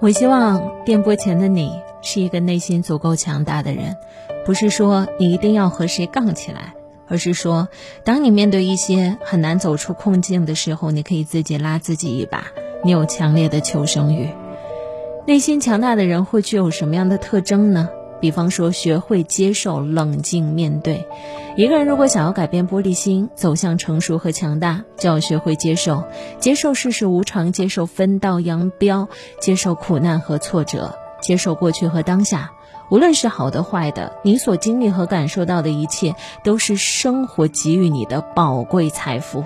我希望电波前的你是一个内心足够强大的人，不是说你一定要和谁杠起来，而是说，当你面对一些很难走出困境的时候，你可以自己拉自己一把。你有强烈的求生欲。内心强大的人会具有什么样的特征呢？比方说，学会接受、冷静面对。一个人如果想要改变玻璃心，走向成熟和强大，就要学会接受，接受世事无常，接受分道扬镳，接受苦难和挫折，接受过去和当下，无论是好的坏的，你所经历和感受到的一切，都是生活给予你的宝贵财富。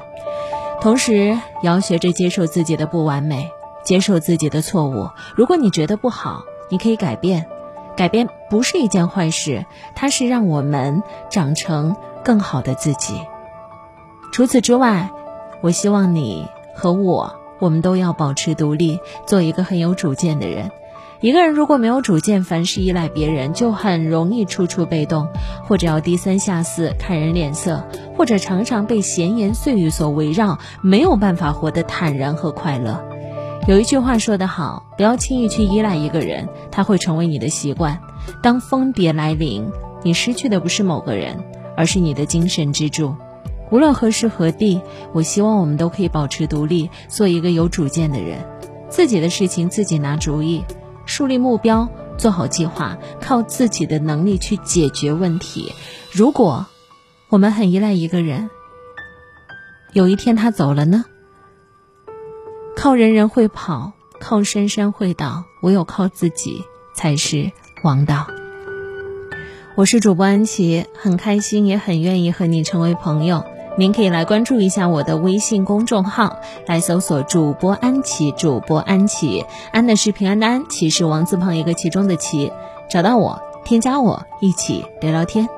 同时，也要学着接受自己的不完美，接受自己的错误。如果你觉得不好，你可以改变。改变不是一件坏事，它是让我们长成更好的自己。除此之外，我希望你和我，我们都要保持独立，做一个很有主见的人。一个人如果没有主见，凡事依赖别人，就很容易处处被动，或者要低三下四、看人脸色，或者常常被闲言碎语所围绕，没有办法活得坦然和快乐。有一句话说得好，不要轻易去依赖一个人，他会成为你的习惯。当蜂蝶来临，你失去的不是某个人，而是你的精神支柱。无论何时何地，我希望我们都可以保持独立，做一个有主见的人，自己的事情自己拿主意，树立目标，做好计划，靠自己的能力去解决问题。如果我们很依赖一个人，有一天他走了呢？靠人人会跑，靠山山会倒，唯有靠自己才是王道。我是主播安琪，很开心，也很愿意和你成为朋友。您可以来关注一下我的微信公众号，来搜索“主播安琪”，主播安琪，安的是平安的安，琪是王字旁一个其中的琪，找到我，添加我，一起聊聊天。